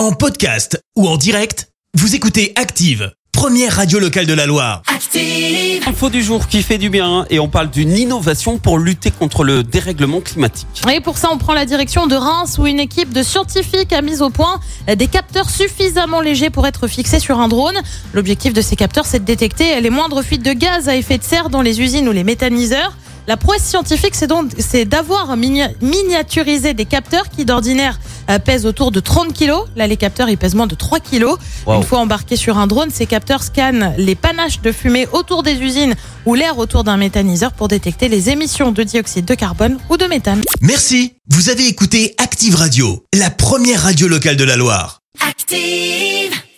En podcast ou en direct, vous écoutez Active, première radio locale de la Loire. Active. Info du jour qui fait du bien et on parle d'une innovation pour lutter contre le dérèglement climatique. Et pour ça, on prend la direction de Reims où une équipe de scientifiques a mis au point des capteurs suffisamment légers pour être fixés sur un drone. L'objectif de ces capteurs, c'est de détecter les moindres fuites de gaz à effet de serre dans les usines ou les méthaniseurs. La prouesse scientifique, c'est donc c'est d'avoir minia- miniaturisé des capteurs qui d'ordinaire pèsent autour de 30 kilos. Là, les capteurs, ils pèsent moins de 3 kilos. Wow. Une fois embarqués sur un drone, ces capteurs scannent les panaches de fumée autour des usines ou l'air autour d'un méthaniseur pour détecter les émissions de dioxyde de carbone ou de méthane. Merci, vous avez écouté Active Radio, la première radio locale de la Loire. Active.